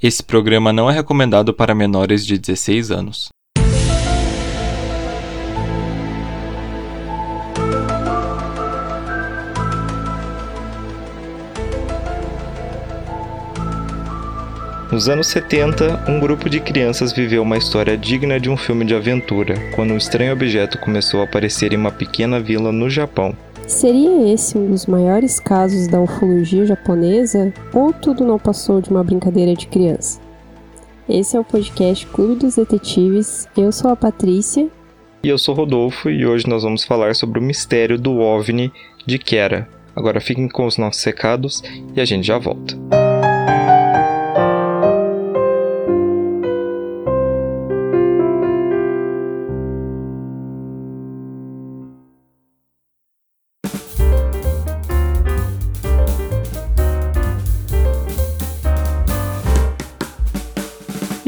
Esse programa não é recomendado para menores de 16 anos. Nos anos 70, um grupo de crianças viveu uma história digna de um filme de aventura, quando um estranho objeto começou a aparecer em uma pequena vila no Japão. Seria esse um dos maiores casos da ufologia japonesa ou tudo não passou de uma brincadeira de criança? Esse é o podcast Clube dos Detetives. Eu sou a Patrícia. E eu sou Rodolfo e hoje nós vamos falar sobre o mistério do OVNI de Kera. Agora fiquem com os nossos recados e a gente já volta.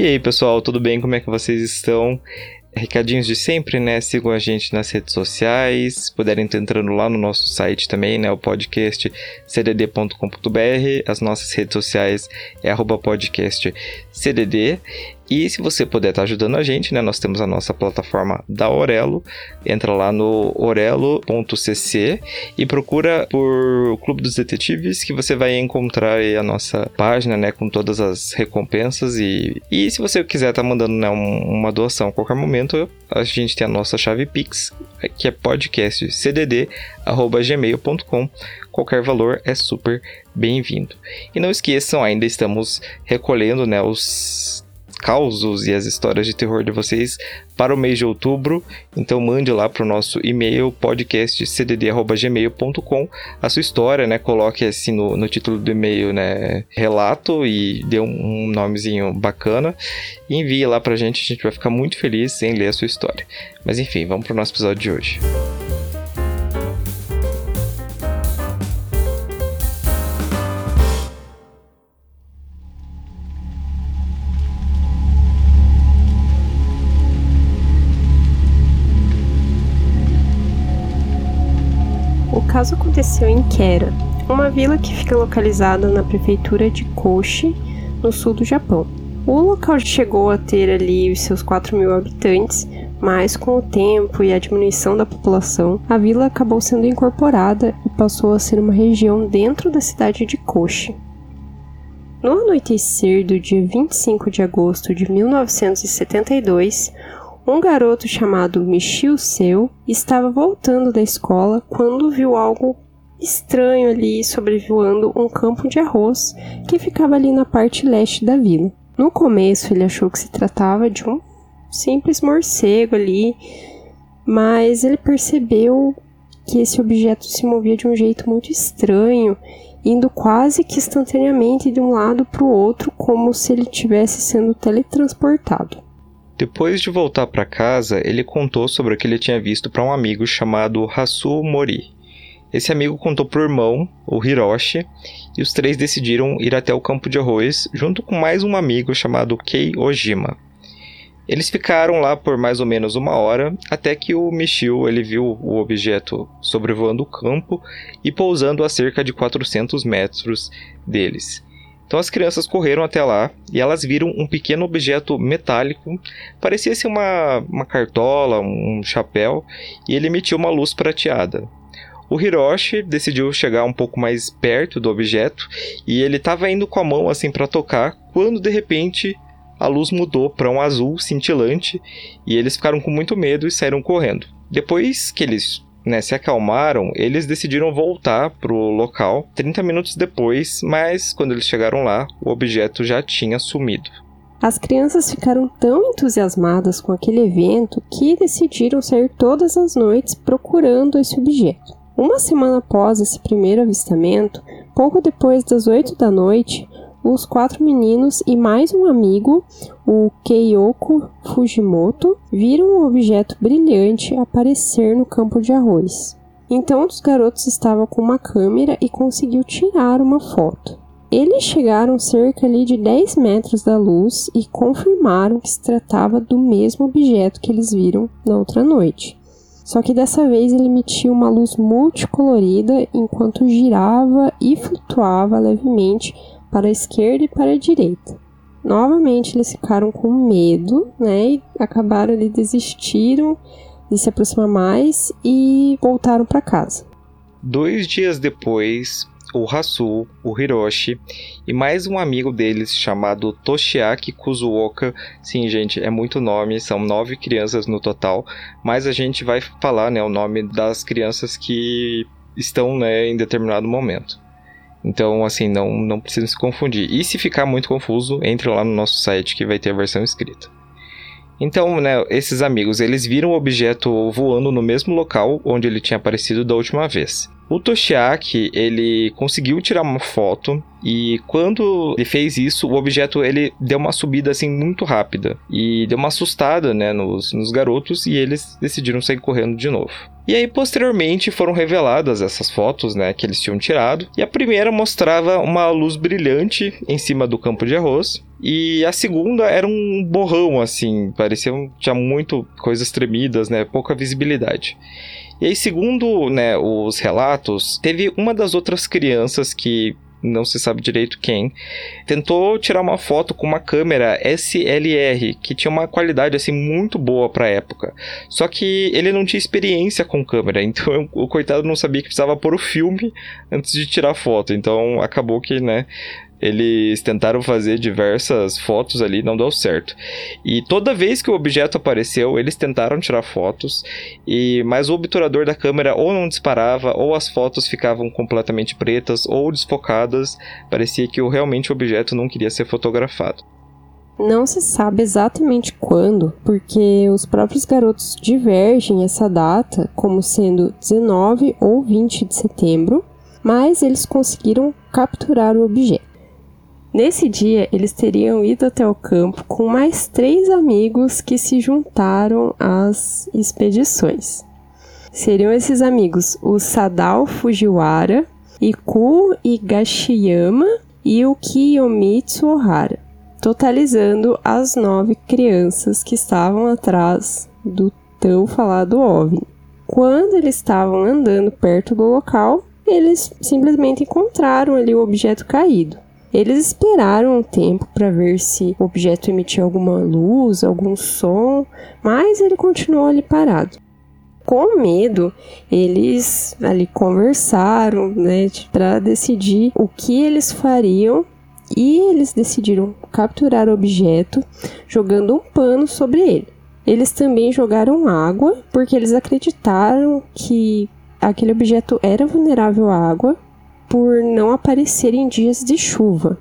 E aí, pessoal, tudo bem? Como é que vocês estão? Recadinhos de sempre, né? Sigam a gente nas redes sociais, puderem estar entrando lá no nosso site também, né? O podcast cdd.com.br. As nossas redes sociais é arroba podcast cdd. E se você puder estar ajudando a gente, né? Nós temos a nossa plataforma da Orelo. Entra lá no orelo.cc e procura por Clube dos Detetives que você vai encontrar a nossa página, né? Com todas as recompensas. E, e se você quiser estar mandando né, um, uma doação a qualquer momento, a gente tem a nossa chave Pix, que é podcastcdd.gmail.com. Qualquer valor é super bem-vindo. E não esqueçam, ainda estamos recolhendo né, os causos e as histórias de terror de vocês para o mês de outubro. Então mande lá para o nosso e-mail podcastcdd@gmail.com a sua história, né? Coloque assim no, no título do e-mail, né? Relato e dê um, um nomezinho bacana e envie lá para a gente. A gente vai ficar muito feliz em ler a sua história. Mas enfim, vamos para o nosso episódio de hoje. Caso aconteceu em Kera, uma vila que fica localizada na prefeitura de Koshi, no sul do Japão. O local chegou a ter ali os seus 4 mil habitantes, mas com o tempo e a diminuição da população, a vila acabou sendo incorporada e passou a ser uma região dentro da cidade de Koshi. No anoitecer do dia 25 de agosto de 1972, um garoto chamado Michio Seu estava voltando da escola quando viu algo estranho ali sobrevoando um campo de arroz que ficava ali na parte leste da vila. No começo ele achou que se tratava de um simples morcego ali, mas ele percebeu que esse objeto se movia de um jeito muito estranho, indo quase que instantaneamente de um lado para o outro, como se ele estivesse sendo teletransportado. Depois de voltar para casa, ele contou sobre o que ele tinha visto para um amigo chamado Hasu Mori. Esse amigo contou para o irmão, o Hiroshi, e os três decidiram ir até o campo de arroz junto com mais um amigo chamado Kei Ojima. Eles ficaram lá por mais ou menos uma hora, até que o Michio ele viu o objeto sobrevoando o campo e pousando a cerca de 400 metros deles. Então as crianças correram até lá e elas viram um pequeno objeto metálico, parecia ser uma, uma cartola, um chapéu, e ele emitia uma luz prateada. O Hiroshi decidiu chegar um pouco mais perto do objeto e ele estava indo com a mão assim para tocar, quando de repente a luz mudou para um azul cintilante e eles ficaram com muito medo e saíram correndo. Depois que eles né, se acalmaram, eles decidiram voltar para o local 30 minutos depois, mas quando eles chegaram lá, o objeto já tinha sumido. As crianças ficaram tão entusiasmadas com aquele evento que decidiram sair todas as noites procurando esse objeto. Uma semana após esse primeiro avistamento, pouco depois das 8 da noite, os quatro meninos e mais um amigo, o Keiyoko Fujimoto, viram um objeto brilhante aparecer no campo de arroz. Então, os garotos estavam com uma câmera e conseguiu tirar uma foto. Eles chegaram cerca ali de 10 metros da luz e confirmaram que se tratava do mesmo objeto que eles viram na outra noite. Só que dessa vez ele emitia uma luz multicolorida enquanto girava e flutuava levemente para a esquerda e para a direita. Novamente eles ficaram com medo, né? E acabaram ali, desistiram de se aproximar mais e voltaram para casa. Dois dias depois, o Hasu, o Hiroshi e mais um amigo deles chamado Toshiaki Kuzuoka. Sim, gente, é muito nome, são nove crianças no total, mas a gente vai falar né, o nome das crianças que estão né, em determinado momento. Então, assim, não, não precisa se confundir. E se ficar muito confuso, entre lá no nosso site que vai ter a versão escrita. Então, né, esses amigos, eles viram o objeto voando no mesmo local onde ele tinha aparecido da última vez. O Toshiaki, ele conseguiu tirar uma foto e quando ele fez isso, o objeto ele deu uma subida assim muito rápida e deu uma assustada, né, nos, nos garotos e eles decidiram sair correndo de novo. E aí, posteriormente, foram reveladas essas fotos, né, que eles tinham tirado. E a primeira mostrava uma luz brilhante em cima do campo de arroz. E a segunda era um borrão, assim, parecia tinha muito coisas tremidas, né, pouca visibilidade. E aí, segundo né, os relatos, teve uma das outras crianças que não se sabe direito quem, tentou tirar uma foto com uma câmera SLR, que tinha uma qualidade assim muito boa para época. Só que ele não tinha experiência com câmera, então o coitado não sabia que precisava pôr o filme antes de tirar foto. Então acabou que, né, eles tentaram fazer diversas fotos ali, não deu certo. E toda vez que o objeto apareceu, eles tentaram tirar fotos, e mas o obturador da câmera ou não disparava, ou as fotos ficavam completamente pretas ou desfocadas. Parecia que realmente o objeto não queria ser fotografado. Não se sabe exatamente quando, porque os próprios garotos divergem essa data como sendo 19 ou 20 de setembro, mas eles conseguiram capturar o objeto. Nesse dia, eles teriam ido até o campo com mais três amigos que se juntaram às expedições. Seriam esses amigos o Sadao Fujiwara, Iku Higashiyama e o Kiyomitsu Ohara, totalizando as nove crianças que estavam atrás do tão falado OVNI. Quando eles estavam andando perto do local, eles simplesmente encontraram ali o objeto caído. Eles esperaram um tempo para ver se o objeto emitia alguma luz, algum som, mas ele continuou ali parado. Com medo, eles ali conversaram, né, para decidir o que eles fariam e eles decidiram capturar o objeto jogando um pano sobre ele. Eles também jogaram água porque eles acreditaram que aquele objeto era vulnerável à água por não aparecer em dias de chuva.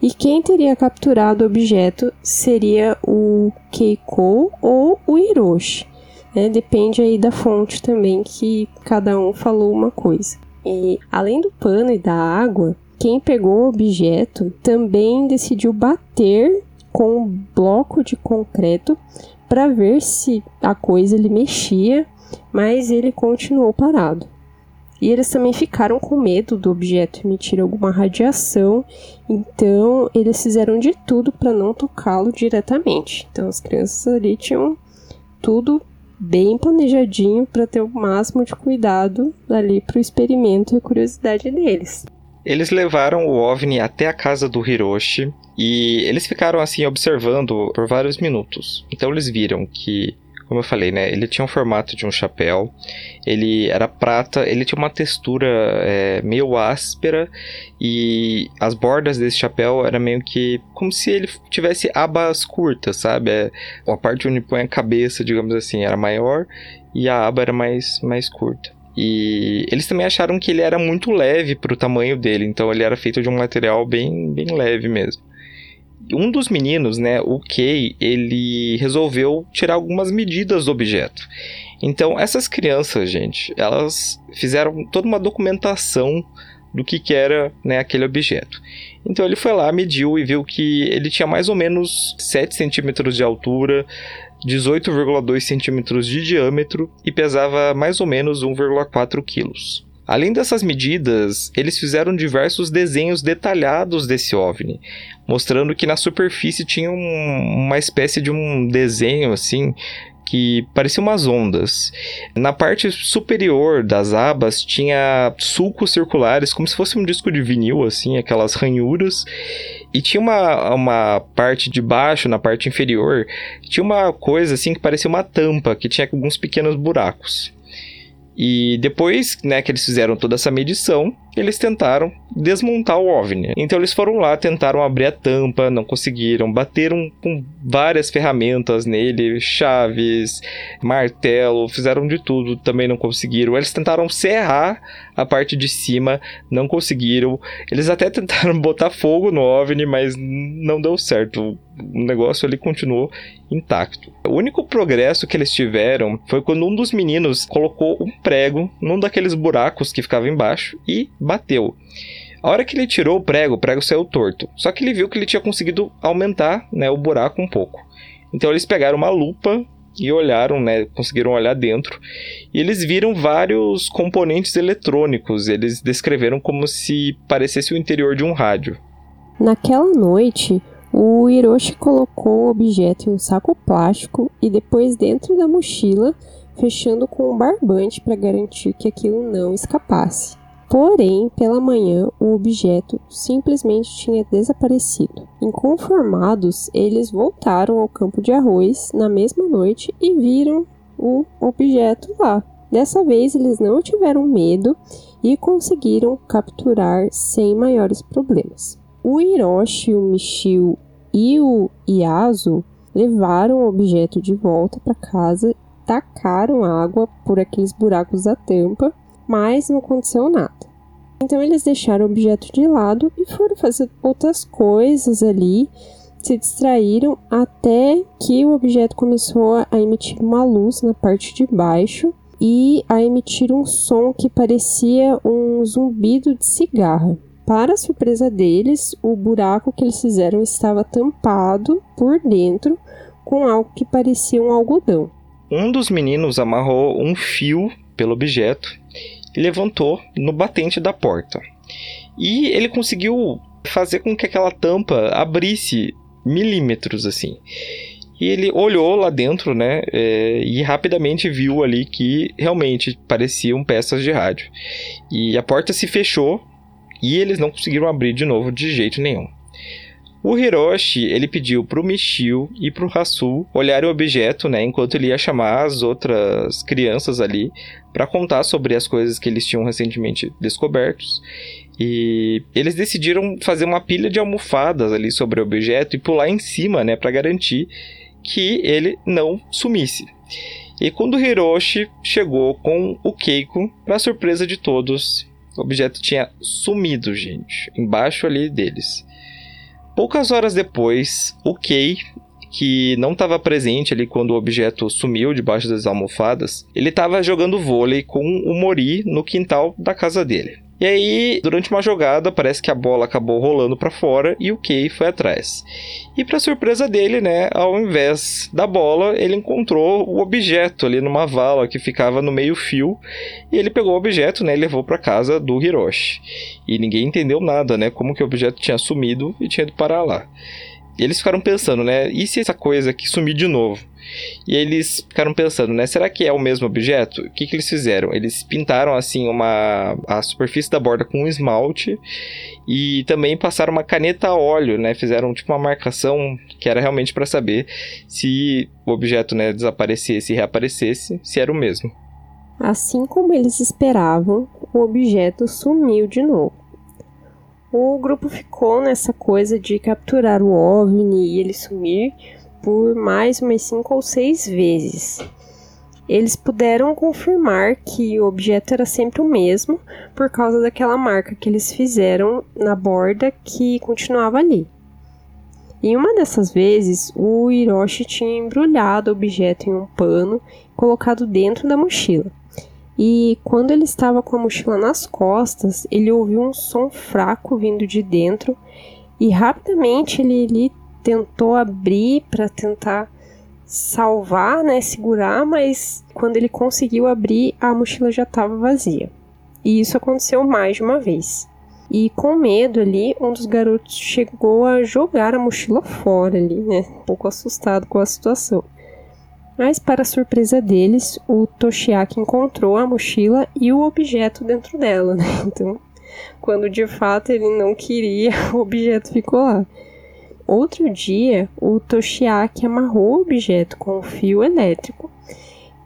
E quem teria capturado o objeto seria o Keiko ou o Hiroshi. Né? Depende aí da fonte também que cada um falou uma coisa. E além do pano e da água, quem pegou o objeto também decidiu bater com um bloco de concreto para ver se a coisa ele mexia, mas ele continuou parado. E eles também ficaram com medo do objeto emitir alguma radiação, então eles fizeram de tudo para não tocá-lo diretamente. Então as crianças ali tinham tudo bem planejadinho para ter o máximo de cuidado ali para o experimento e a curiosidade deles. Eles levaram o OVNI até a casa do Hiroshi e eles ficaram assim observando por vários minutos. Então eles viram que como eu falei, né? Ele tinha um formato de um chapéu, ele era prata, ele tinha uma textura é, meio áspera e as bordas desse chapéu era meio que como se ele tivesse abas curtas, sabe? É, a parte onde põe a cabeça, digamos assim, era maior e a aba era mais, mais curta. E eles também acharam que ele era muito leve para o tamanho dele, então ele era feito de um material bem, bem leve mesmo um dos meninos, né, o Kay, ele resolveu tirar algumas medidas do objeto. Então, essas crianças, gente, elas fizeram toda uma documentação do que, que era né, aquele objeto. Então ele foi lá, mediu e viu que ele tinha mais ou menos 7 centímetros de altura, 18,2 centímetros de diâmetro e pesava mais ou menos 1,4 quilos. Além dessas medidas, eles fizeram diversos desenhos detalhados desse OVNI, mostrando que na superfície tinha um, uma espécie de um desenho assim que parecia umas ondas. Na parte superior das abas tinha sulcos circulares, como se fosse um disco de vinil, assim, aquelas ranhuras. E tinha uma, uma parte de baixo, na parte inferior, tinha uma coisa assim que parecia uma tampa, que tinha alguns pequenos buracos. E depois né, que eles fizeram toda essa medição, eles tentaram desmontar o OVNI. Então eles foram lá, tentaram abrir a tampa, não conseguiram, bateram com várias ferramentas nele, chaves, martelo, fizeram de tudo, também não conseguiram. Eles tentaram serrar a parte de cima, não conseguiram. Eles até tentaram botar fogo no OVNI, mas não deu certo. O negócio ali continuou intacto. O único progresso que eles tiveram foi quando um dos meninos colocou um prego num daqueles buracos que ficava embaixo e bateu. A hora que ele tirou o prego, o prego saiu torto. Só que ele viu que ele tinha conseguido aumentar né, o buraco um pouco. Então eles pegaram uma lupa e olharam, né, conseguiram olhar dentro, e eles viram vários componentes eletrônicos. Eles descreveram como se parecesse o interior de um rádio. Naquela noite, o Hiroshi colocou o objeto em um saco plástico e depois dentro da mochila, fechando com um barbante para garantir que aquilo não escapasse. Porém, pela manhã, o objeto simplesmente tinha desaparecido. Inconformados, eles voltaram ao campo de arroz na mesma noite e viram o objeto lá. Dessa vez, eles não tiveram medo e conseguiram capturar sem maiores problemas. O Hiroshi, o Michio e o Iaso levaram o objeto de volta para casa, tacaram água por aqueles buracos da tampa mas não aconteceu nada. Então eles deixaram o objeto de lado e foram fazer outras coisas ali, se distraíram até que o objeto começou a emitir uma luz na parte de baixo e a emitir um som que parecia um zumbido de cigarra. Para surpresa deles, o buraco que eles fizeram estava tampado por dentro com algo que parecia um algodão. Um dos meninos amarrou um fio pelo objeto levantou no batente da porta. E ele conseguiu fazer com que aquela tampa abrisse milímetros assim. E ele olhou lá dentro, né? É, e rapidamente viu ali que realmente pareciam peças de rádio. E a porta se fechou e eles não conseguiram abrir de novo de jeito nenhum. O Hiroshi, ele pediu pro Michio e pro Hasu olharem o objeto, né, enquanto ele ia chamar as outras crianças ali para contar sobre as coisas que eles tinham recentemente descobertos. E eles decidiram fazer uma pilha de almofadas ali sobre o objeto e pular em cima, né, para garantir que ele não sumisse. E quando o Hiroshi chegou com o Keiko, para surpresa de todos, o objeto tinha sumido, gente, embaixo ali deles. Poucas horas depois, o Kei, que não estava presente ali quando o objeto sumiu debaixo das almofadas, ele estava jogando vôlei com o Mori no quintal da casa dele. E aí, durante uma jogada, parece que a bola acabou rolando para fora e o Kei foi atrás. E para surpresa dele, né, ao invés da bola, ele encontrou o objeto ali numa vala que ficava no meio-fio, e ele pegou o objeto, né, e levou para casa do Hiroshi. E ninguém entendeu nada, né, como que o objeto tinha sumido e tinha ido parar lá. E eles ficaram pensando, né, e se essa coisa aqui sumir de novo? E eles ficaram pensando, né? Será que é o mesmo objeto? O que, que eles fizeram? Eles pintaram assim uma a superfície da borda com um esmalte e também passaram uma caneta a óleo, né? Fizeram tipo uma marcação que era realmente para saber se o objeto, né, desaparecesse e reaparecesse, se era o mesmo. Assim como eles esperavam, o objeto sumiu de novo. O grupo ficou nessa coisa de capturar o OVNI e ele sumir por mais umas cinco ou seis vezes. Eles puderam confirmar que o objeto era sempre o mesmo por causa daquela marca que eles fizeram na borda que continuava ali. Em uma dessas vezes, o Hiroshi tinha embrulhado o objeto em um pano e colocado dentro da mochila. E quando ele estava com a mochila nas costas, ele ouviu um som fraco vindo de dentro e rapidamente ele, ele tentou abrir para tentar salvar, né, segurar, mas quando ele conseguiu abrir, a mochila já estava vazia. E isso aconteceu mais de uma vez. E com medo ali, um dos garotos chegou a jogar a mochila fora ali, né, um pouco assustado com a situação. Mas, para surpresa deles, o Toshiaki encontrou a mochila e o objeto dentro dela, né? Então, quando de fato ele não queria, o objeto ficou lá. Outro dia, o Toshiaki amarrou o objeto com um fio elétrico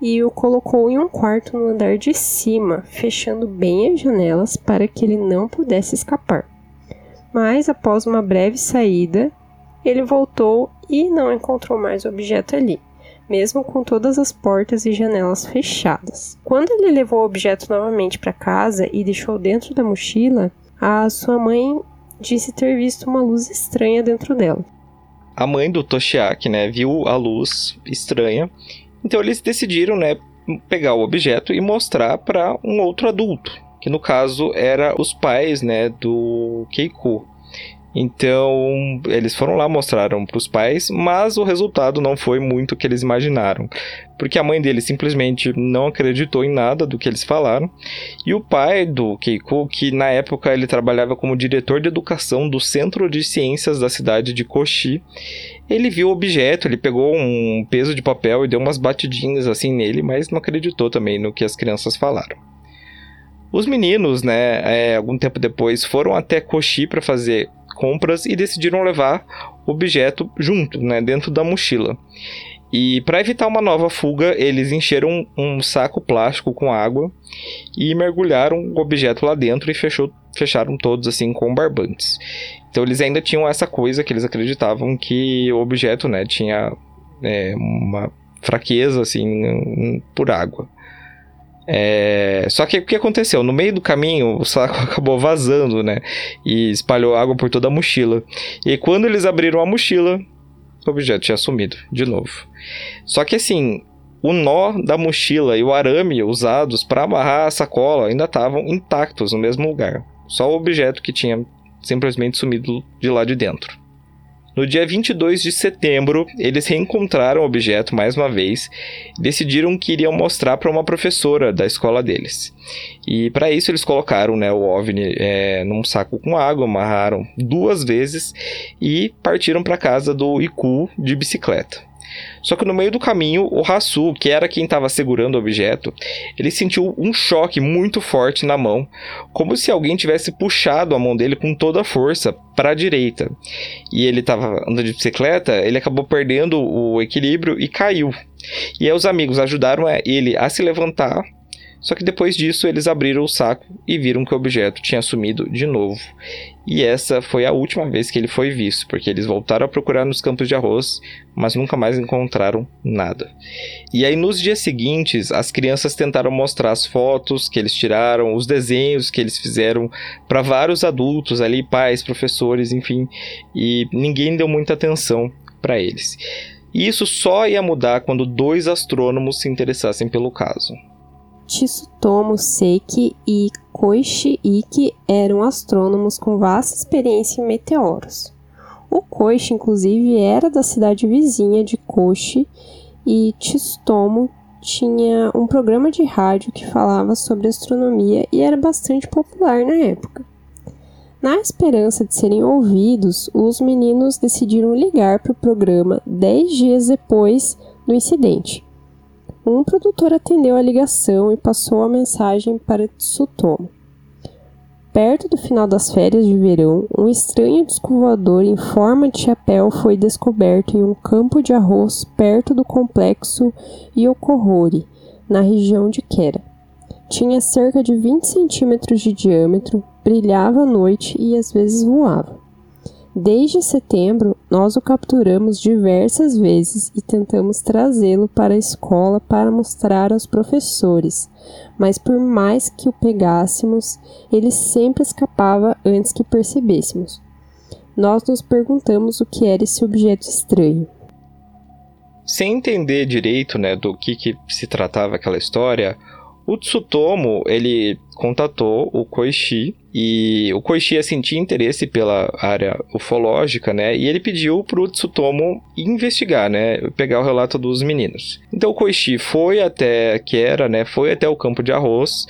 e o colocou em um quarto no andar de cima, fechando bem as janelas para que ele não pudesse escapar. Mas após uma breve saída, ele voltou e não encontrou mais o objeto ali, mesmo com todas as portas e janelas fechadas. Quando ele levou o objeto novamente para casa e deixou dentro da mochila, a sua mãe disse ter visto uma luz estranha dentro dela. A mãe do Toshiaki, né, viu a luz estranha, então eles decidiram, né, pegar o objeto e mostrar para um outro adulto, que no caso era os pais, né, do Keiko. Então, eles foram lá, mostraram para os pais, mas o resultado não foi muito o que eles imaginaram. Porque a mãe dele simplesmente não acreditou em nada do que eles falaram. E o pai do Keiko, que na época ele trabalhava como diretor de educação do Centro de Ciências da cidade de Koshi, ele viu o objeto, ele pegou um peso de papel e deu umas batidinhas assim nele, mas não acreditou também no que as crianças falaram. Os meninos, né, é, algum tempo depois, foram até Koshi para fazer compras e decidiram levar o objeto junto, né, dentro da mochila. E para evitar uma nova fuga, eles encheram um saco plástico com água e mergulharam o objeto lá dentro e fechou, fecharam todos assim com barbantes. Então eles ainda tinham essa coisa que eles acreditavam que o objeto, né, tinha é, uma fraqueza assim por água. É... Só que o que aconteceu? No meio do caminho, o saco acabou vazando, né? E espalhou água por toda a mochila. E quando eles abriram a mochila, o objeto tinha sumido de novo. Só que assim, o nó da mochila e o arame usados para amarrar a sacola ainda estavam intactos no mesmo lugar. Só o objeto que tinha simplesmente sumido de lá de dentro. No dia 22 de setembro, eles reencontraram o objeto mais uma vez e decidiram que iriam mostrar para uma professora da escola deles. E para isso eles colocaram né, o OVNI é, num saco com água, amarraram duas vezes e partiram para casa do Iku de bicicleta. Só que no meio do caminho, o Hasu, que era quem estava segurando o objeto, ele sentiu um choque muito forte na mão, como se alguém tivesse puxado a mão dele com toda a força para a direita. E ele estava andando de bicicleta, ele acabou perdendo o equilíbrio e caiu. E aí os amigos ajudaram ele a se levantar só que depois disso eles abriram o saco e viram que o objeto tinha sumido de novo. E essa foi a última vez que ele foi visto, porque eles voltaram a procurar nos campos de arroz, mas nunca mais encontraram nada. E aí nos dias seguintes, as crianças tentaram mostrar as fotos que eles tiraram, os desenhos que eles fizeram para vários adultos ali, pais, professores, enfim, e ninguém deu muita atenção para eles. E isso só ia mudar quando dois astrônomos se interessassem pelo caso. Tsutomu Seiki e Koichi Iki eram astrônomos com vasta experiência em meteoros. O Koichi, inclusive, era da cidade vizinha de Koshi e Tsutomu tinha um programa de rádio que falava sobre astronomia e era bastante popular na época. Na esperança de serem ouvidos, os meninos decidiram ligar para o programa dez dias depois do incidente. Um produtor atendeu a ligação e passou a mensagem para Tsutomu. Perto do final das férias de verão, um estranho disco voador em forma de chapéu foi descoberto em um campo de arroz perto do complexo Yokohori, na região de Kera. Tinha cerca de 20 centímetros de diâmetro, brilhava à noite e às vezes voava. Desde setembro, nós o capturamos diversas vezes e tentamos trazê-lo para a escola para mostrar aos professores, mas por mais que o pegássemos, ele sempre escapava antes que percebêssemos. Nós nos perguntamos o que era esse objeto estranho. Sem entender direito né, do que, que se tratava aquela história, o Tsutomo, ele contatou o Koichi e o Koichi assim, tinha interesse pela área ufológica, né? E ele pediu pro Tsutomo investigar, né? Pegar o relato dos meninos. Então o Koichi foi até Kera, né? Foi até o campo de arroz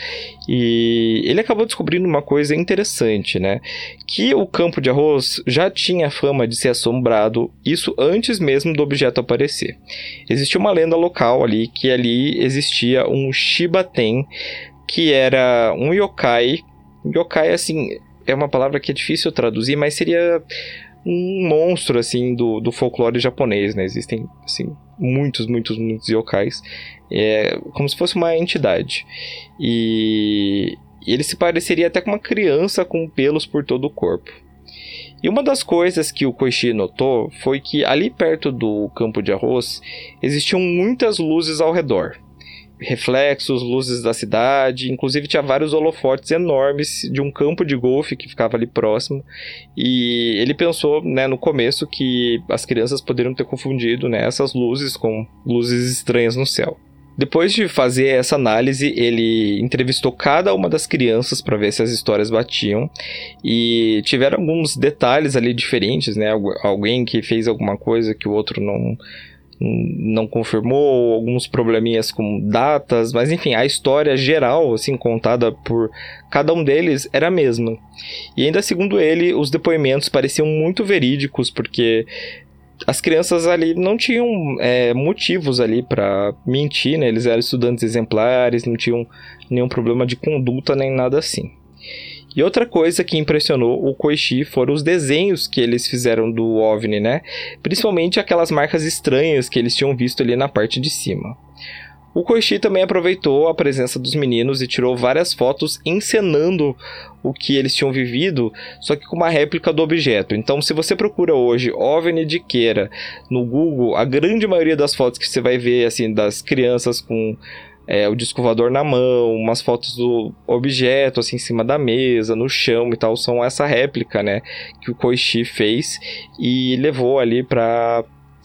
e ele acabou descobrindo uma coisa interessante, né? Que o campo de arroz já tinha fama de ser assombrado, isso antes mesmo do objeto aparecer. Existia uma lenda local ali que ali existia um Shibaten, que era um yokai. Yokai, assim, é uma palavra que é difícil traduzir, mas seria um monstro, assim, do, do folclore japonês, né? Existem, assim, muitos, muitos, muitos yokais. É como se fosse uma entidade. E ele se pareceria até com uma criança com pelos por todo o corpo. E uma das coisas que o Koichi notou foi que ali perto do campo de arroz existiam muitas luzes ao redor reflexos, luzes da cidade, inclusive tinha vários holofotes enormes de um campo de golfe que ficava ali próximo. E ele pensou, né, no começo que as crianças poderiam ter confundido, né, essas luzes com luzes estranhas no céu. Depois de fazer essa análise, ele entrevistou cada uma das crianças para ver se as histórias batiam e tiveram alguns detalhes ali diferentes, né? Alguém que fez alguma coisa que o outro não não confirmou, alguns probleminhas com datas, mas enfim, a história geral, assim, contada por cada um deles era a mesma. E ainda segundo ele, os depoimentos pareciam muito verídicos, porque as crianças ali não tinham é, motivos ali para mentir, né? Eles eram estudantes exemplares, não tinham nenhum problema de conduta nem nada assim. E outra coisa que impressionou o Koichi foram os desenhos que eles fizeram do OVNI, né? Principalmente aquelas marcas estranhas que eles tinham visto ali na parte de cima. O Koichi também aproveitou a presença dos meninos e tirou várias fotos encenando o que eles tinham vivido, só que com uma réplica do objeto. Então, se você procura hoje OVNI de Queira no Google, a grande maioria das fotos que você vai ver assim das crianças com é, o disco voador na mão, umas fotos do objeto assim em cima da mesa, no chão e tal, são essa réplica, né, que o Koichi fez e levou ali para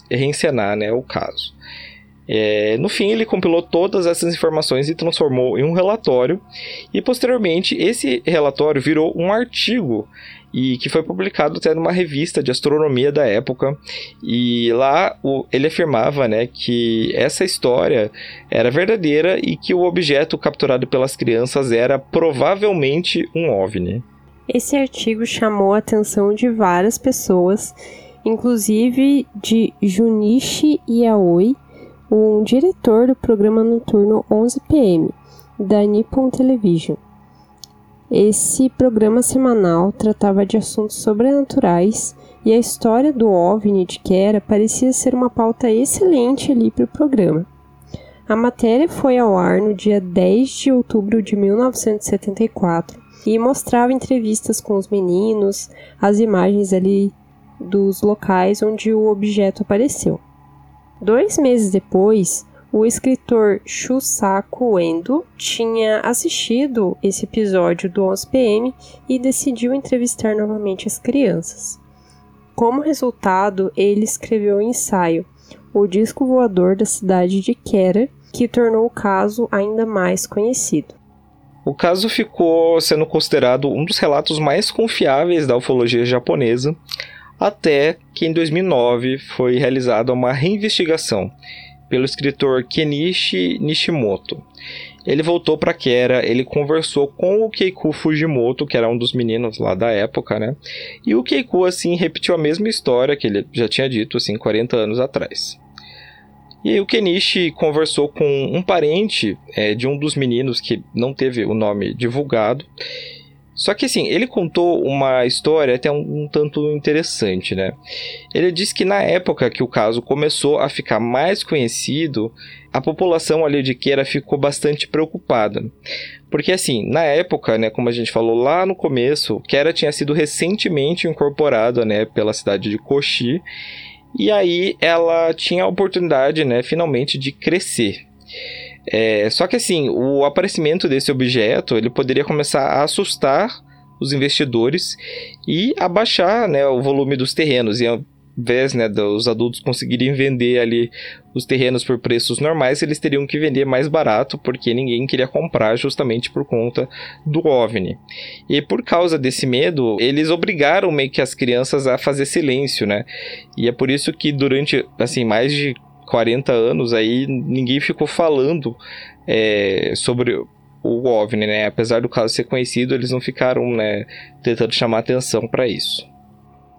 reencenar, né, o caso. É, no fim, ele compilou todas essas informações e transformou em um relatório, e posteriormente esse relatório virou um artigo e que foi publicado até numa revista de astronomia da época. E lá o, ele afirmava né, que essa história era verdadeira e que o objeto capturado pelas crianças era provavelmente um OVNI. Esse artigo chamou a atenção de várias pessoas, inclusive de Junichi Yaoi, um diretor do programa noturno 11 PM da Nippon Television. Esse programa semanal tratava de assuntos sobrenaturais e a história do OVNI de Kera parecia ser uma pauta excelente ali para o programa. A matéria foi ao ar no dia 10 de outubro de 1974 e mostrava entrevistas com os meninos, as imagens ali dos locais onde o objeto apareceu. Dois meses depois, o escritor Shusaku Endo tinha assistido esse episódio do 11PM e decidiu entrevistar novamente as crianças. Como resultado, ele escreveu o um ensaio O Disco Voador da Cidade de Kera, que tornou o caso ainda mais conhecido. O caso ficou sendo considerado um dos relatos mais confiáveis da ufologia japonesa, até que em 2009 foi realizada uma reinvestigação pelo escritor Kenichi Nishimoto. Ele voltou para Kera, ele conversou com o Keiku Fujimoto, que era um dos meninos lá da época, né? E o Keiku, assim, repetiu a mesma história que ele já tinha dito, assim, 40 anos atrás. E o Kenichi conversou com um parente é, de um dos meninos que não teve o nome divulgado só que assim, ele contou uma história até um, um, tanto interessante, né? Ele disse que na época que o caso começou a ficar mais conhecido, a população ali de Queira ficou bastante preocupada. Porque assim, na época, né, como a gente falou lá no começo, Queira tinha sido recentemente incorporada, né, pela cidade de Kochi, e aí ela tinha a oportunidade, né, finalmente de crescer. É, só que assim, o aparecimento desse objeto ele poderia começar a assustar os investidores e abaixar né, o volume dos terrenos. E vez, né, dos adultos conseguirem vender ali os terrenos por preços normais, eles teriam que vender mais barato, porque ninguém queria comprar justamente por conta do OVNI. E por causa desse medo, eles obrigaram meio que as crianças a fazer silêncio, né? E é por isso que durante, assim, mais de 40 anos aí, ninguém ficou falando é, sobre o OVNI, né? Apesar do caso ser conhecido, eles não ficaram, né, tentando chamar atenção para isso.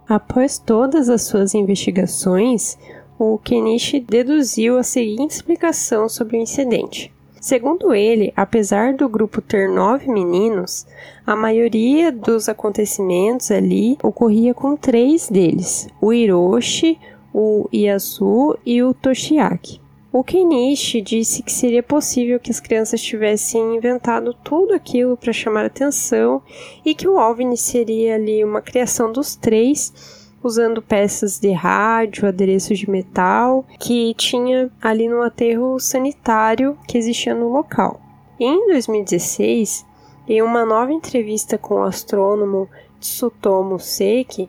Após todas as suas investigações, o Kenichi deduziu a seguinte explicação sobre o incidente. Segundo ele, apesar do grupo ter nove meninos, a maioria dos acontecimentos ali ocorria com três deles: o Hiroshi, o Yasu e o Toshiaki. O Kenichi disse que seria possível que as crianças tivessem inventado tudo aquilo para chamar atenção e que o OVNI seria ali uma criação dos três, usando peças de rádio, adereços de metal, que tinha ali no aterro sanitário que existia no local. Em 2016, em uma nova entrevista com o astrônomo Tsutomu Seki,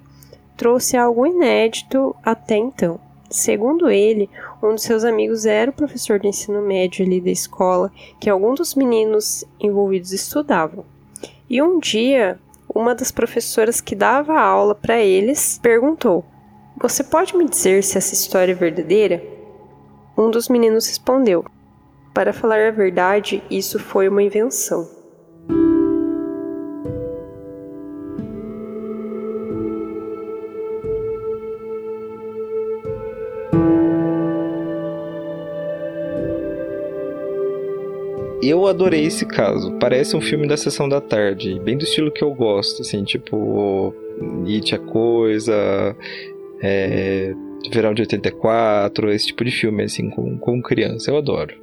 trouxe algo inédito até então. Segundo ele, um dos seus amigos era o professor de ensino médio ali da escola que algum dos meninos envolvidos estudavam. E um dia, uma das professoras que dava aula para eles perguntou: Você pode me dizer se essa história é verdadeira? Um dos meninos respondeu: Para falar a verdade, isso foi uma invenção. Eu adorei esse caso. Parece um filme da sessão da tarde, bem do estilo que eu gosto, assim, tipo It a Coisa, é, Verão de 84, esse tipo de filme, assim, com, com criança. Eu adoro.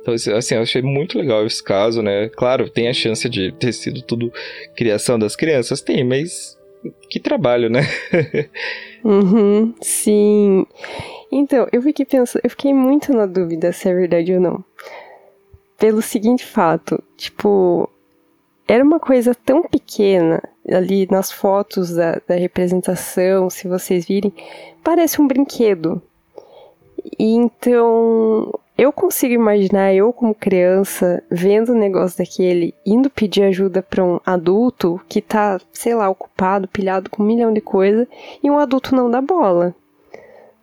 Então, assim, eu achei muito legal esse caso, né? Claro, tem a chance de ter sido tudo criação das crianças, tem, mas que trabalho, né? uhum, sim. Então, eu fiquei pensando, eu fiquei muito na dúvida se é verdade ou não pelo seguinte fato, tipo, era uma coisa tão pequena ali nas fotos da, da representação, se vocês virem, parece um brinquedo. E então eu consigo imaginar eu como criança vendo um negócio daquele, indo pedir ajuda para um adulto que tá, sei lá, ocupado, pilhado com um milhão de coisas, e um adulto não dá bola.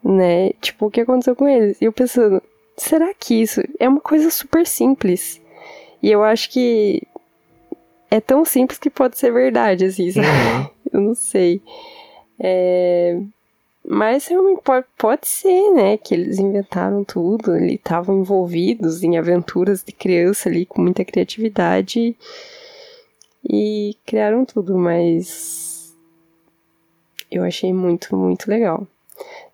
Né? Tipo, o que aconteceu com eles? E eu pensando, será que isso é uma coisa super simples? E eu acho que é tão simples que pode ser verdade, assim, sabe? Uhum. Eu não sei. É... Mas realmente pode, pode ser, né? Que eles inventaram tudo, ali estavam envolvidos em aventuras de criança ali com muita criatividade e criaram tudo, mas eu achei muito, muito legal.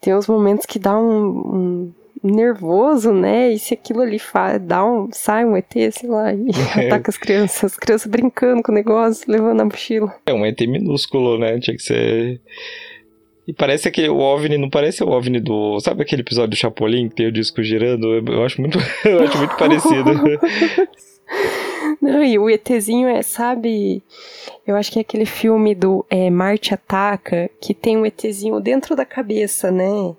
Tem uns momentos que dá um, um nervoso, né? E se aquilo ali dá um, sai um ET, sei lá, e ataca as crianças, as crianças brincando com o negócio, levando a mochila. É um ET minúsculo, né? Tinha que ser. E parece aquele o OVNI, não parece o OVNI do. Sabe aquele episódio do Chapolin que tem o disco girando? Eu, eu acho muito, eu acho muito parecido. Não, e o ETzinho é, sabe? Eu acho que é aquele filme do é, Marte Ataca, que tem um ETzinho dentro da cabeça, né?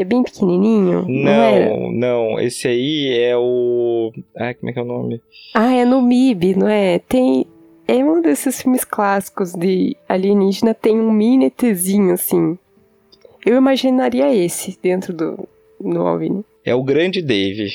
Que é bem pequenininho? Não, não, não, esse aí é o. Ah, como é que é o nome? Ah, é no MIB, não é? Tem. É um desses filmes clássicos de alienígena, tem um mini ETzinho assim. Eu imaginaria esse dentro do, do OVNI. É o Grande Dave.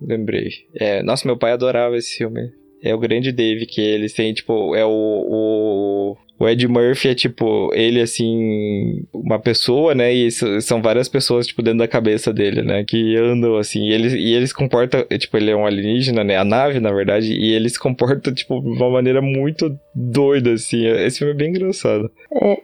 Lembrei. É, nossa, meu pai adorava esse filme. É o Grande Dave, que eles têm, tipo, é o, o o Ed Murphy é tipo, ele assim, uma pessoa, né? E são várias pessoas, tipo, dentro da cabeça dele, né? Que andam assim. E ele, e ele se comporta, tipo, ele é um alienígena, né? A nave, na verdade, e ele se comporta, tipo, de uma maneira muito doida, assim. Esse filme é bem engraçado. É,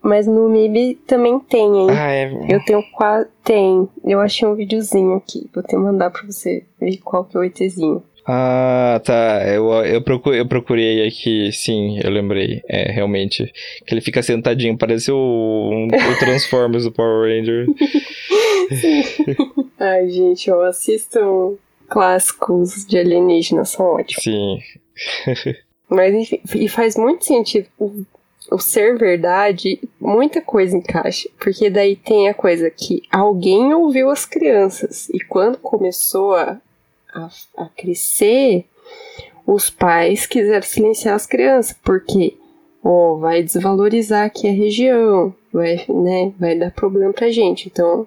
mas no MIB também tem, hein? Ah, é. Eu tenho quase. Tem. Eu achei um videozinho aqui. Vou até mandar pra você ver qual que é o ETzinho. Ah, tá. Eu, eu, procurei, eu procurei aqui, sim, eu lembrei. É, realmente. Que ele fica sentadinho, parece o, um, o Transformers do Power Ranger. Ai, gente, eu assistam clássicos de alienígenas, são ótimos. Sim. Mas enfim, e faz muito sentido. o ser verdade, muita coisa encaixa. Porque daí tem a coisa que alguém ouviu as crianças. E quando começou a, a, a crescer, os pais quiseram silenciar as crianças. Porque, ó, vai desvalorizar aqui a região. Vai, né, vai dar problema pra gente. Então,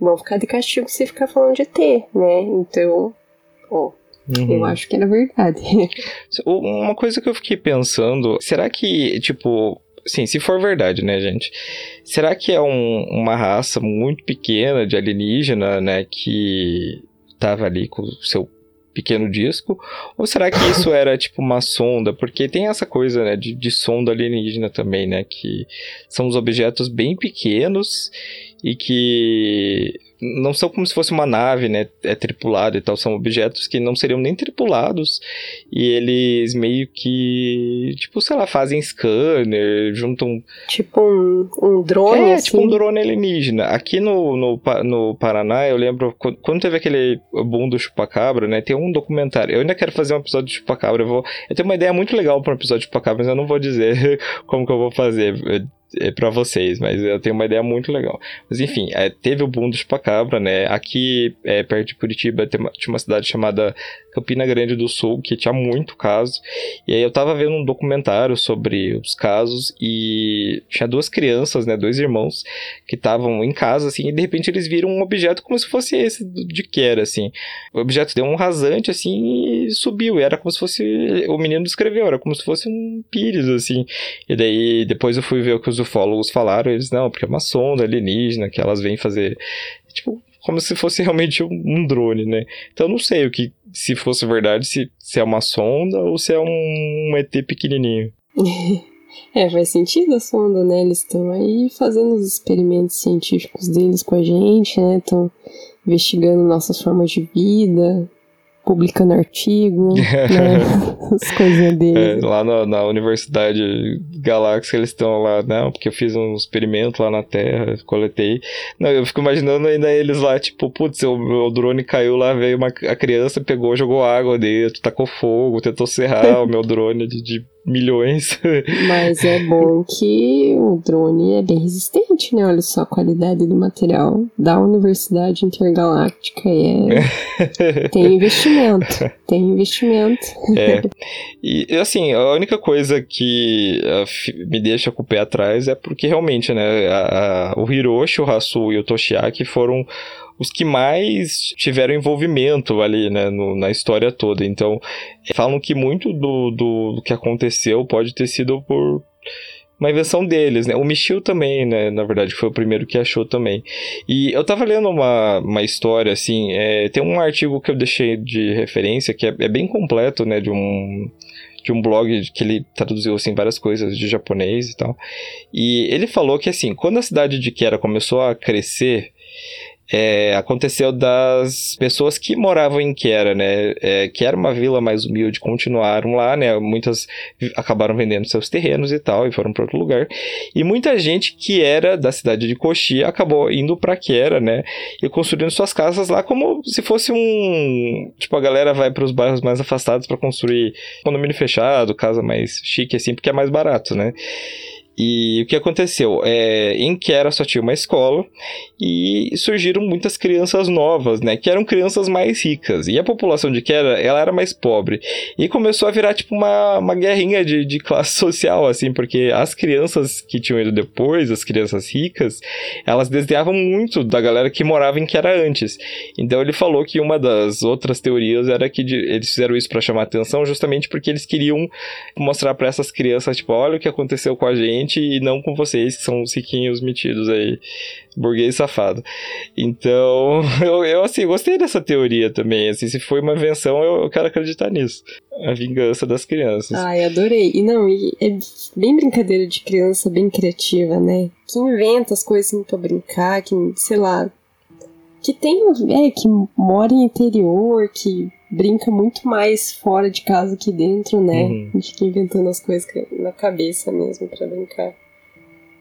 vão ficar de castigo se ficar falando de ET, né? Então, ó, Uhum. Eu acho que era verdade. Uma coisa que eu fiquei pensando, será que, tipo, sim, se for verdade, né, gente? Será que é um, uma raça muito pequena de alienígena, né, que tava ali com o seu pequeno disco? Ou será que isso era tipo uma sonda? Porque tem essa coisa, né, de, de sonda alienígena também, né, que são os objetos bem pequenos e que não são como se fosse uma nave, né? É tripulada e tal. São objetos que não seriam nem tripulados. E eles meio que, tipo, sei lá, fazem scanner, juntam. Tipo um, um drone? É, assim? tipo um drone alienígena. Aqui no, no, no Paraná, eu lembro, quando teve aquele boom do chupacabra, né? Tem um documentário. Eu ainda quero fazer um episódio de chupacabra. Eu, vou, eu tenho uma ideia muito legal para um episódio de chupacabra, mas eu não vou dizer como que eu vou fazer é, para vocês, mas eu tenho uma ideia muito legal. Mas enfim, é, teve o boom do chupacabra, né? Aqui, é, perto de Curitiba, tem uma, tinha uma cidade chamada Campina Grande do Sul, que tinha muito caso. E aí eu tava vendo um documentário sobre os casos e tinha duas crianças, né? Dois irmãos que estavam em casa, assim, e de repente eles viram um objeto como se fosse esse de que era, assim. O objeto deu um rasante, assim, e subiu. E era como se fosse. O menino descreveu, era como se fosse um pires, assim. E daí depois eu fui ver o que os ufólogos falaram, eles, não, porque é uma sonda alienígena que elas vêm fazer. Tipo, como se fosse realmente um, drone, né? Então eu não sei o que, se fosse verdade, se, se é uma sonda ou se é um ET pequenininho. é, faz sentido a sonda, né? Eles estão aí fazendo os experimentos científicos deles com a gente, né? Estão investigando nossas formas de vida, publicando artigo, né? As coisinhas dele. É, lá na, na Universidade Galáxia eles estão lá, não, porque eu fiz um experimento lá na Terra, coletei. Não, eu fico imaginando ainda eles lá, tipo, putz, o meu drone caiu lá, veio uma a criança, pegou, jogou água dentro, tacou fogo, tentou serrar o meu drone de, de milhões. Mas é bom que o drone é bem resistente, né? Olha só a qualidade do material da Universidade Intergaláctica e é... tem investimento, tem investimento. É. E assim, a única coisa que uh, me deixa com o pé atrás é porque realmente, né, a, a, o Hiroshi, o Hasu e o Toshiaki foram os que mais tiveram envolvimento ali, né, no, na história toda. Então, falam que muito do, do, do que aconteceu pode ter sido por uma invenção deles, né? O Michio também, né? Na verdade, foi o primeiro que achou também. E eu tava lendo uma, uma história, assim, é, tem um artigo que eu deixei de referência que é, é, bem completo, né? De um, de um blog que ele traduziu, assim, várias coisas de japonês e tal. E ele falou que, assim, quando a cidade de Kera começou a crescer, é, aconteceu das pessoas que moravam em Quera, né? É, que era uma vila mais humilde, continuaram lá, né? Muitas acabaram vendendo seus terrenos e tal, e foram para outro lugar. E muita gente que era da cidade de Coxi acabou indo para Quera, né? E construindo suas casas lá como se fosse um. Tipo, a galera vai para os bairros mais afastados para construir condomínio fechado, casa mais chique, assim, porque é mais barato, né? E o que aconteceu? É, em Quera só tinha uma escola e surgiram muitas crianças novas, né? Que eram crianças mais ricas. E a população de Quera, ela era mais pobre. E começou a virar, tipo, uma, uma guerrinha de, de classe social, assim, porque as crianças que tinham ido depois, as crianças ricas, elas desdenhavam muito da galera que morava em Quera antes. Então ele falou que uma das outras teorias era que de, eles fizeram isso para chamar atenção justamente porque eles queriam mostrar para essas crianças, tipo, olha o que aconteceu com a gente gente e não com vocês, que são os riquinhos metidos aí, burguês safado. Então, eu, eu assim, gostei dessa teoria também. Assim, se foi uma invenção, eu, eu quero acreditar nisso. A vingança das crianças. Ai, adorei. E não, e é bem brincadeira de criança, bem criativa, né? Que inventa as coisas assim pra brincar, que, sei lá, que tem, é, que mora em interior, que brinca muito mais fora de casa que dentro, né? Uhum. A gente fica inventando as coisas na cabeça mesmo para brincar.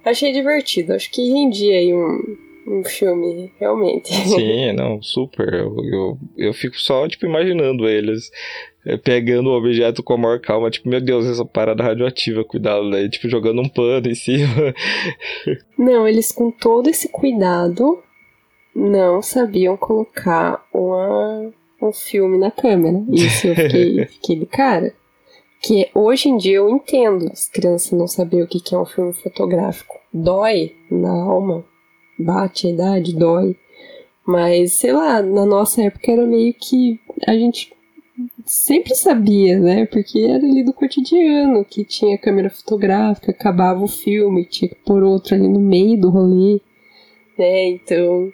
Achei divertido, acho que rendia aí um, um filme, realmente. Sim, não, super. Eu, eu, eu fico só, tipo, imaginando eles é, pegando o objeto com a maior calma, tipo, meu Deus, essa parada radioativa, cuidado, né? Tipo, jogando um pano em cima. Não, eles com todo esse cuidado não sabiam colocar uma, um filme na câmera. Isso eu fiquei, fiquei de cara. Que hoje em dia eu entendo as crianças não saber o que é um filme fotográfico. Dói na alma, bate a idade, dói. Mas, sei lá, na nossa época era meio que a gente sempre sabia, né? Porque era ali do cotidiano, que tinha câmera fotográfica, acabava o filme, tinha que pôr outro ali no meio do rolê, né? Então,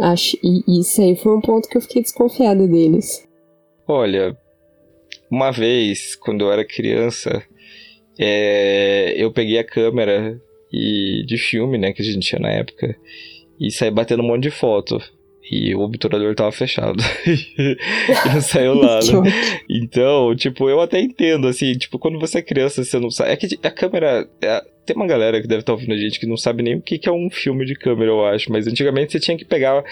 acho, e isso aí foi um ponto que eu fiquei desconfiada deles. Olha, uma vez, quando eu era criança, é, eu peguei a câmera e, de filme, né, que a gente tinha na época, e saí batendo um monte de foto. E o obturador tava fechado. e não saiu nada. então, tipo, eu até entendo, assim, tipo, quando você é criança, você não sabe. É que a câmera. É, tem uma galera que deve estar tá ouvindo a gente que não sabe nem o que, que é um filme de câmera, eu acho. Mas antigamente você tinha que pegar.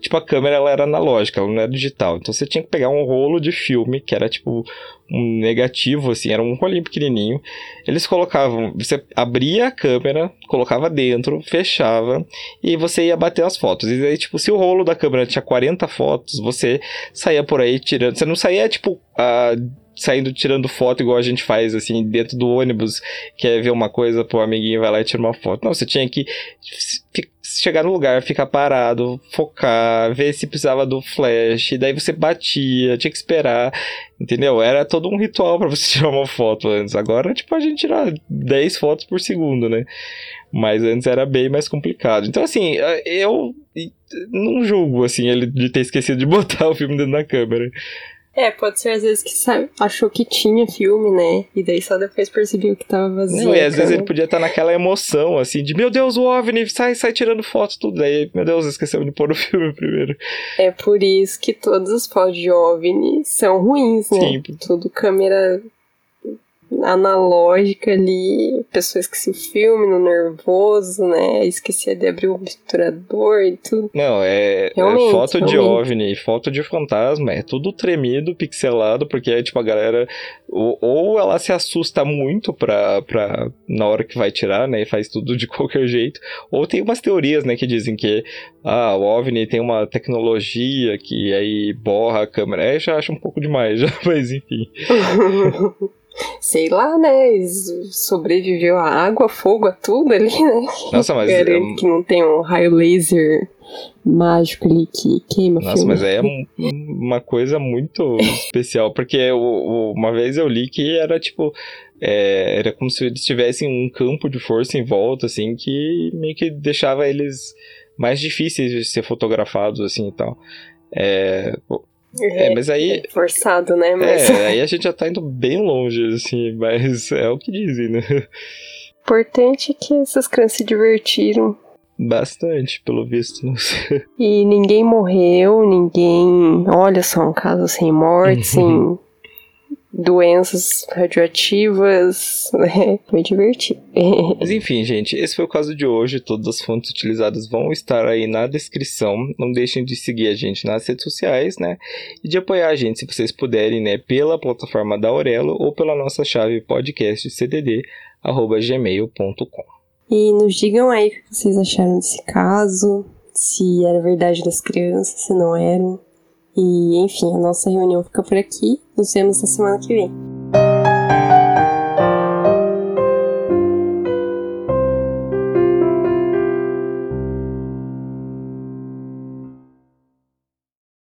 Tipo, a câmera ela era analógica, ela não era digital. Então você tinha que pegar um rolo de filme, que era tipo um negativo, assim, era um rolinho pequenininho. Eles colocavam. Você abria a câmera, colocava dentro, fechava, e você ia bater as fotos. E aí, tipo, se o rolo da câmera tinha 40 fotos, você saía por aí tirando. Você não saía, tipo. Uh, saindo tirando foto igual a gente faz, assim, dentro do ônibus, quer ver uma coisa pro amiguinho, vai lá e tira uma foto. Não, você tinha que chegar no lugar, ficar parado, focar, ver se precisava do flash, daí você batia, tinha que esperar, entendeu? Era todo um ritual para você tirar uma foto antes. Agora, tipo, a gente tira 10 fotos por segundo, né? Mas antes era bem mais complicado. Então, assim, eu não julgo, assim, ele de ter esquecido de botar o filme dentro da câmera. É, pode ser às vezes que sabe, achou que tinha filme, né? E daí só depois percebeu que tava vazio. Não, e às vezes ele podia estar naquela emoção, assim, de meu Deus, o OVNI, sai, sai tirando foto, tudo. Daí, meu Deus, esqueceu de pôr o filme primeiro. É por isso que todas as fotos de OVNI são ruins, né? Sim. Tudo câmera analógica ali, pessoa esquecia o filme no nervoso, né? Esquecia de abrir o obturador e tudo. Não, é, é foto realmente. de OVNI, foto de fantasma, é tudo tremido, pixelado, porque é tipo a galera. Ou, ou ela se assusta muito pra, pra, na hora que vai tirar, né? E faz tudo de qualquer jeito. Ou tem umas teorias, né, que dizem que ah, o OVNI tem uma tecnologia que aí borra a câmera. É, já acho um pouco demais, já, mas enfim. sei lá, né? Sobreviveu a água, fogo, a tudo ali, né? Nossa, mas. É... Que não tem um raio laser mágico ali que queima Nossa, filme. mas é uma coisa muito especial, porque uma vez eu li que era tipo. É, era como se eles tivessem um campo de força em volta, assim, que meio que deixava eles mais difíceis de ser fotografados, assim e tal. É, é, mas aí. É forçado, né? Mas... É, aí a gente já tá indo bem longe, assim, mas é o que dizem, né? Importante é que essas crianças se divertiram. Bastante, pelo visto. e ninguém morreu, ninguém. Olha só, um caso sem morte, sem doenças radioativas. Né? Foi divertido. Mas enfim, gente, esse foi o caso de hoje. Todas as fontes utilizadas vão estar aí na descrição. Não deixem de seguir a gente nas redes sociais, né? E de apoiar a gente, se vocês puderem, né? Pela plataforma da Aurelo ou pela nossa chave podcastcdd.gmail.com. E nos digam aí o que vocês acharam desse caso, se era verdade das crianças, se não eram. E enfim, a nossa reunião fica por aqui. Nos vemos na semana que vem.